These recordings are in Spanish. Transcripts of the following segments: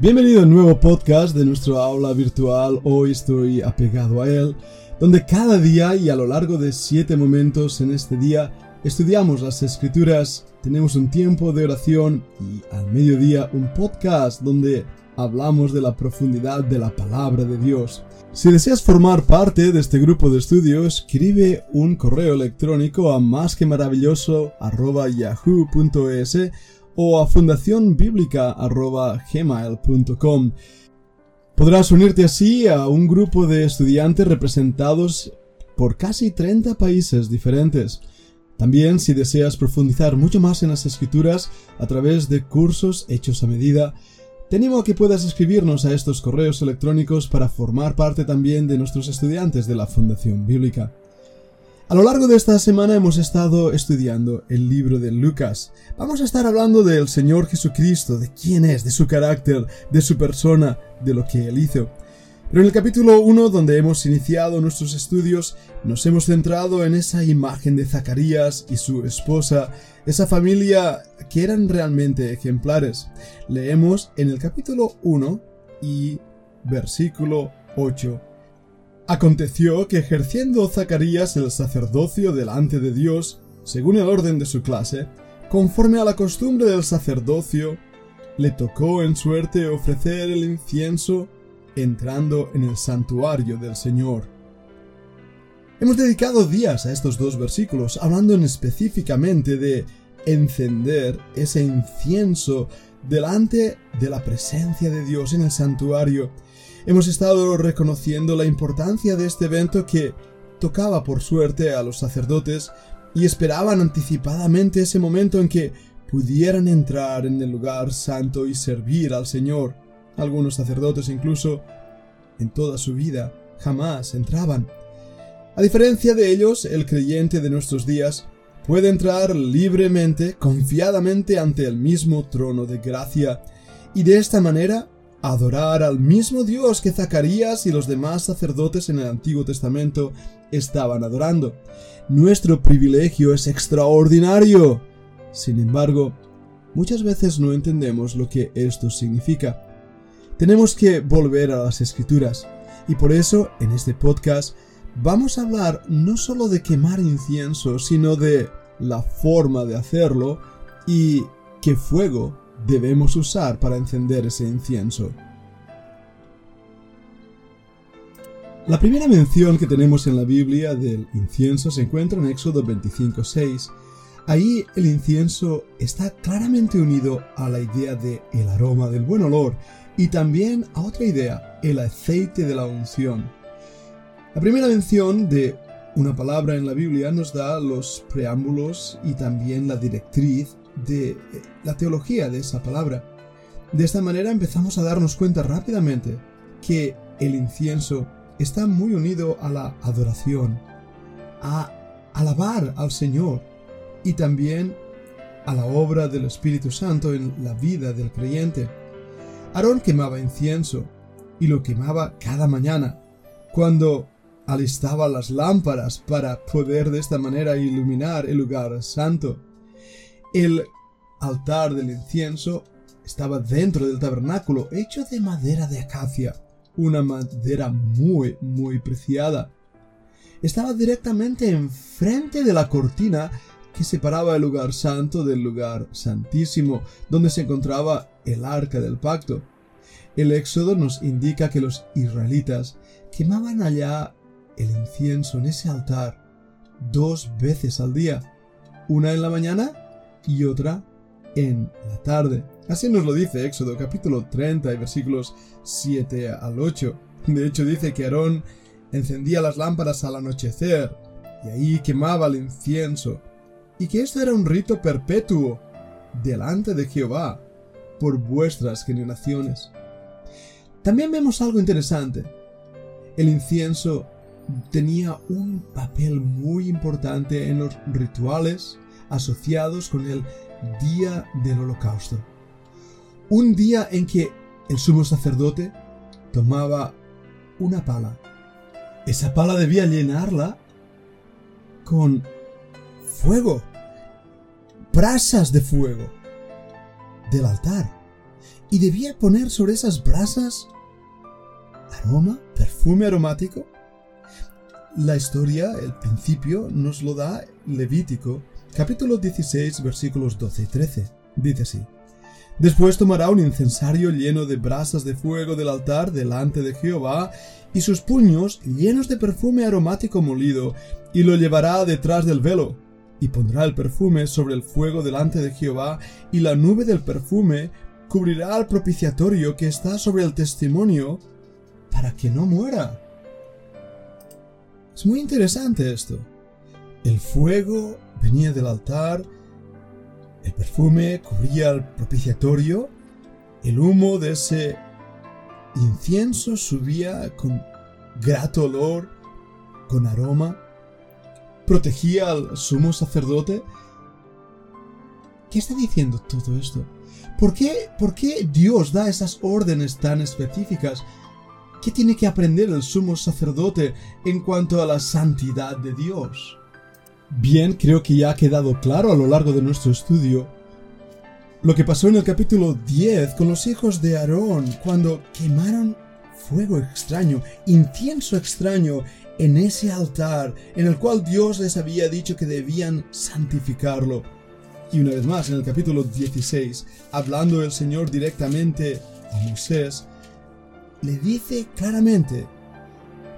Bienvenido al nuevo podcast de nuestro aula virtual. Hoy estoy apegado a él, donde cada día y a lo largo de siete momentos en este día estudiamos las escrituras, tenemos un tiempo de oración y al mediodía un podcast donde hablamos de la profundidad de la palabra de Dios. Si deseas formar parte de este grupo de estudio, escribe un correo electrónico a más que o a fundacionbiblica.gmail.com. Podrás unirte así a un grupo de estudiantes representados por casi 30 países diferentes. También si deseas profundizar mucho más en las escrituras a través de cursos hechos a medida, te animo a que puedas escribirnos a estos correos electrónicos para formar parte también de nuestros estudiantes de la Fundación Bíblica. A lo largo de esta semana hemos estado estudiando el libro de Lucas. Vamos a estar hablando del Señor Jesucristo, de quién es, de su carácter, de su persona, de lo que Él hizo. Pero en el capítulo 1, donde hemos iniciado nuestros estudios, nos hemos centrado en esa imagen de Zacarías y su esposa, esa familia que eran realmente ejemplares. Leemos en el capítulo 1 y versículo 8 Aconteció que ejerciendo Zacarías el sacerdocio delante de Dios, según el orden de su clase, conforme a la costumbre del sacerdocio, le tocó en suerte ofrecer el incienso entrando en el santuario del Señor. Hemos dedicado días a estos dos versículos, hablando en específicamente de encender ese incienso delante de la presencia de Dios en el santuario Hemos estado reconociendo la importancia de este evento que tocaba por suerte a los sacerdotes y esperaban anticipadamente ese momento en que pudieran entrar en el lugar santo y servir al Señor. Algunos sacerdotes incluso en toda su vida jamás entraban. A diferencia de ellos, el creyente de nuestros días puede entrar libremente, confiadamente ante el mismo trono de gracia, y de esta manera adorar al mismo Dios que Zacarías y los demás sacerdotes en el Antiguo Testamento estaban adorando. Nuestro privilegio es extraordinario. Sin embargo, muchas veces no entendemos lo que esto significa. Tenemos que volver a las escrituras y por eso en este podcast vamos a hablar no solo de quemar incienso, sino de la forma de hacerlo y qué fuego debemos usar para encender ese incienso. La primera mención que tenemos en la Biblia del incienso se encuentra en Éxodo 25:6. Ahí el incienso está claramente unido a la idea de el aroma del buen olor y también a otra idea, el aceite de la unción. La primera mención de una palabra en la Biblia nos da los preámbulos y también la directriz de eh, la teología de esa palabra. De esta manera empezamos a darnos cuenta rápidamente que el incienso está muy unido a la adoración, a alabar al Señor y también a la obra del Espíritu Santo en la vida del creyente. Aarón quemaba incienso y lo quemaba cada mañana, cuando alistaba las lámparas para poder de esta manera iluminar el lugar santo. El altar del incienso estaba dentro del tabernáculo, hecho de madera de acacia, una madera muy, muy preciada. Estaba directamente enfrente de la cortina que separaba el lugar santo del lugar santísimo, donde se encontraba el arca del pacto. El Éxodo nos indica que los israelitas quemaban allá el incienso en ese altar dos veces al día, una en la mañana y otra en la tarde. Así nos lo dice Éxodo capítulo 30 y versículos 7 al 8. De hecho dice que Aarón encendía las lámparas al anochecer y ahí quemaba el incienso y que esto era un rito perpetuo delante de Jehová por vuestras generaciones. También vemos algo interesante. El incienso tenía un papel muy importante en los rituales asociados con el día del holocausto. Un día en que el sumo sacerdote tomaba una pala. Esa pala debía llenarla con fuego, brasas de fuego del altar. y debía poner sobre esas brasas aroma, perfume aromático. La historia, el principio, nos lo da Levítico, capítulo 16, versículos 12 y 13. Dice así. Después tomará un incensario lleno de brasas de fuego del altar delante de Jehová, y sus puños llenos de perfume aromático molido, y lo llevará detrás del velo, y pondrá el perfume sobre el fuego delante de Jehová, y la nube del perfume cubrirá al propiciatorio que está sobre el testimonio, para que no muera. Es muy interesante esto. El fuego venía del altar, el perfume cubría el propiciatorio, el humo de ese incienso subía con grato olor, con aroma, protegía al sumo sacerdote. ¿Qué está diciendo todo esto? ¿Por qué, ¿Por qué Dios da esas órdenes tan específicas? ¿Qué tiene que aprender el sumo sacerdote en cuanto a la santidad de Dios? Bien, creo que ya ha quedado claro a lo largo de nuestro estudio lo que pasó en el capítulo 10 con los hijos de Aarón cuando quemaron fuego extraño, incienso extraño en ese altar en el cual Dios les había dicho que debían santificarlo. Y una vez más, en el capítulo 16, hablando el Señor directamente a Moisés, le dice claramente,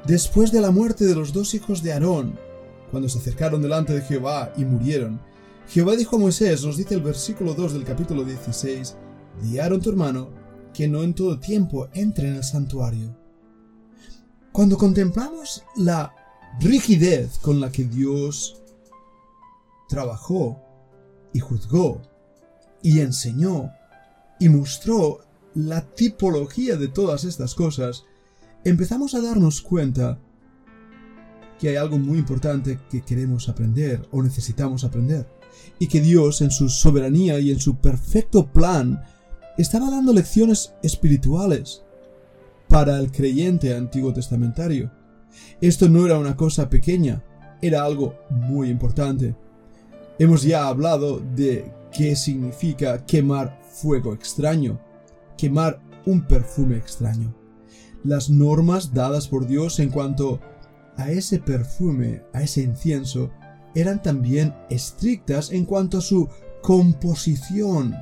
después de la muerte de los dos hijos de Aarón, cuando se acercaron delante de Jehová y murieron, Jehová dijo a Moisés, nos dice el versículo 2 del capítulo 16, di tu hermano que no en todo tiempo entre en el santuario. Cuando contemplamos la rigidez con la que Dios trabajó y juzgó y enseñó y mostró la tipología de todas estas cosas, empezamos a darnos cuenta que hay algo muy importante que queremos aprender o necesitamos aprender, y que Dios en su soberanía y en su perfecto plan estaba dando lecciones espirituales para el creyente antiguo testamentario. Esto no era una cosa pequeña, era algo muy importante. Hemos ya hablado de qué significa quemar fuego extraño, quemar un perfume extraño. Las normas dadas por Dios en cuanto a ese perfume, a ese incienso, eran también estrictas en cuanto a su composición.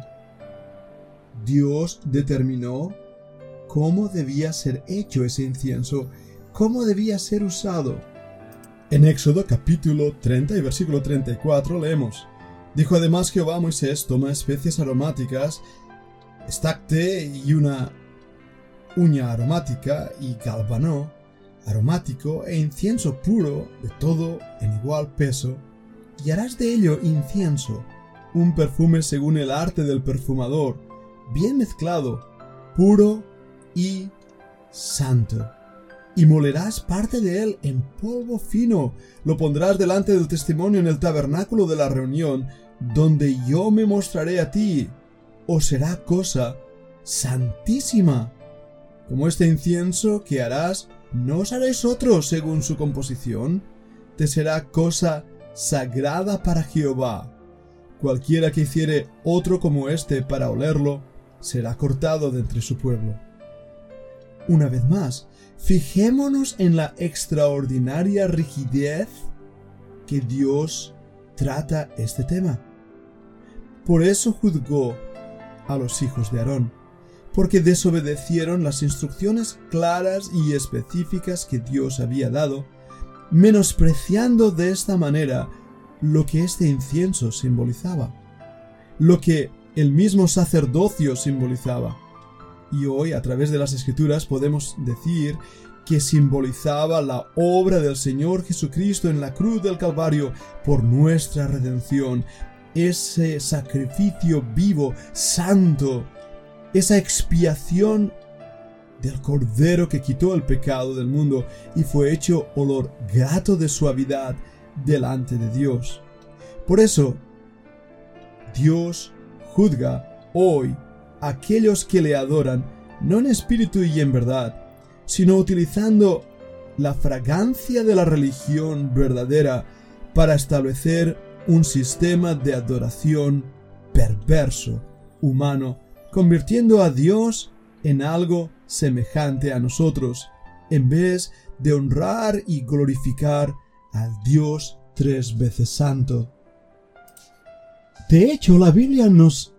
Dios determinó cómo debía ser hecho ese incienso, cómo debía ser usado. En Éxodo capítulo 30 y versículo 34 leemos, Dijo además Jehová a Moisés, toma especies aromáticas, estacte y una uña aromática y galvanó, aromático e incienso puro de todo en igual peso, y harás de ello incienso, un perfume según el arte del perfumador, bien mezclado, puro y santo. Y molerás parte de él en polvo fino, lo pondrás delante del testimonio en el tabernáculo de la reunión, donde yo me mostraré a ti, o será cosa santísima. Como este incienso que harás, no os haréis otro según su composición, te será cosa sagrada para Jehová. Cualquiera que hiciere otro como este para olerlo, será cortado de entre su pueblo. Una vez más, fijémonos en la extraordinaria rigidez que Dios trata este tema. Por eso juzgó a los hijos de Aarón, porque desobedecieron las instrucciones claras y específicas que Dios había dado, menospreciando de esta manera lo que este incienso simbolizaba, lo que el mismo sacerdocio simbolizaba. Y hoy, a través de las escrituras, podemos decir que simbolizaba la obra del Señor Jesucristo en la cruz del Calvario por nuestra redención, ese sacrificio vivo, santo, esa expiación del Cordero que quitó el pecado del mundo y fue hecho olor grato de suavidad delante de Dios. Por eso, Dios juzga hoy a aquellos que le adoran, no en espíritu y en verdad, sino utilizando la fragancia de la religión verdadera para establecer un sistema de adoración perverso, humano, convirtiendo a Dios en algo semejante a nosotros, en vez de honrar y glorificar al Dios tres veces santo. De hecho, la Biblia nos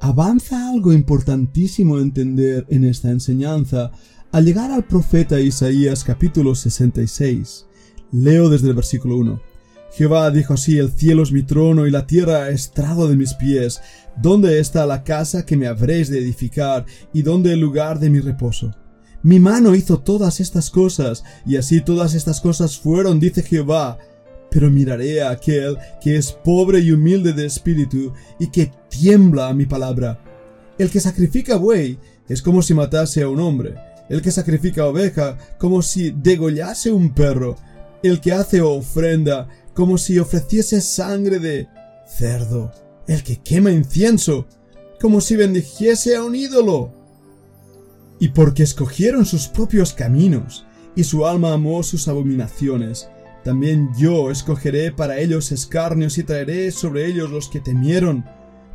avanza algo importantísimo a entender en esta enseñanza al llegar al profeta Isaías capítulo 66. Leo desde el versículo 1. Jehová dijo así, el cielo es mi trono y la tierra estrado de mis pies. ¿Dónde está la casa que me habréis de edificar y dónde el lugar de mi reposo? Mi mano hizo todas estas cosas, y así todas estas cosas fueron, dice Jehová. Pero miraré a aquel que es pobre y humilde de espíritu y que tiembla a mi palabra. El que sacrifica buey es como si matase a un hombre, el que sacrifica oveja como si degollase un perro, el que hace ofrenda como si ofreciese sangre de cerdo, el que quema incienso, como si bendijese a un ídolo. Y porque escogieron sus propios caminos, y su alma amó sus abominaciones, también yo escogeré para ellos escarnios y traeré sobre ellos los que temieron,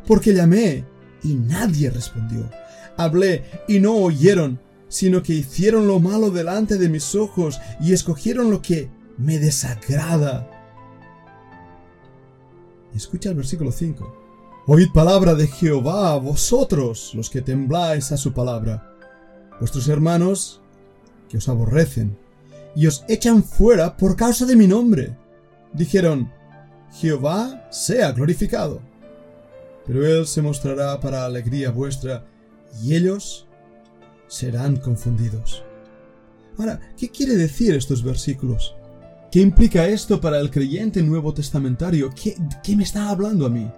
porque llamé, y nadie respondió. Hablé, y no oyeron, sino que hicieron lo malo delante de mis ojos, y escogieron lo que me desagrada Escucha el versículo 5. Oíd palabra de Jehová, vosotros, los que tembláis a su palabra, vuestros hermanos que os aborrecen y os echan fuera por causa de mi nombre. Dijeron, Jehová sea glorificado. Pero él se mostrará para alegría vuestra, y ellos serán confundidos. Ahora, ¿qué quiere decir estos versículos? ¿Qué implica esto para el creyente nuevo testamentario? ¿Qué, ¿Qué, me está hablando a mí?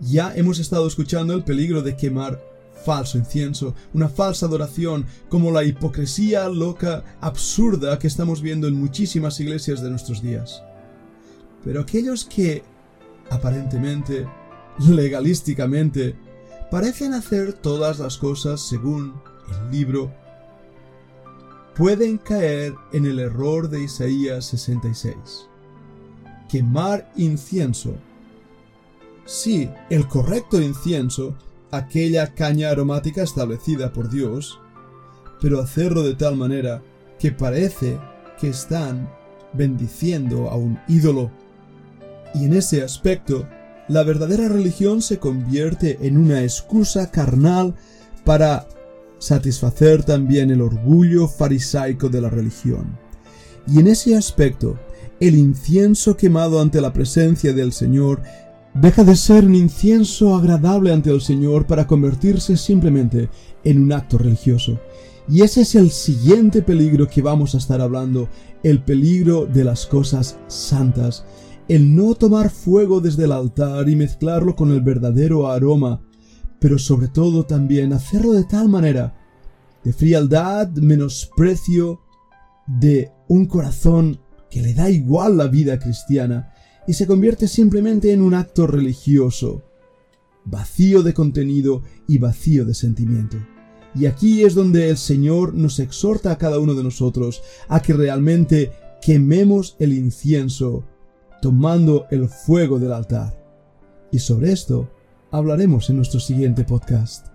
Ya hemos estado escuchando el peligro de quemar falso incienso, una falsa adoración, como la hipocresía loca, absurda que estamos viendo en muchísimas iglesias de nuestros días. Pero aquellos que, aparentemente, legalísticamente, parecen hacer todas las cosas según el libro pueden caer en el error de Isaías 66. Quemar incienso. Sí, el correcto incienso, aquella caña aromática establecida por Dios, pero hacerlo de tal manera que parece que están bendiciendo a un ídolo. Y en ese aspecto, la verdadera religión se convierte en una excusa carnal para satisfacer también el orgullo farisaico de la religión. Y en ese aspecto, el incienso quemado ante la presencia del Señor deja de ser un incienso agradable ante el Señor para convertirse simplemente en un acto religioso. Y ese es el siguiente peligro que vamos a estar hablando, el peligro de las cosas santas, el no tomar fuego desde el altar y mezclarlo con el verdadero aroma pero sobre todo también hacerlo de tal manera de frialdad, menosprecio, de un corazón que le da igual la vida cristiana y se convierte simplemente en un acto religioso, vacío de contenido y vacío de sentimiento. Y aquí es donde el Señor nos exhorta a cada uno de nosotros a que realmente quememos el incienso tomando el fuego del altar. Y sobre esto hablaremos en nuestro siguiente podcast.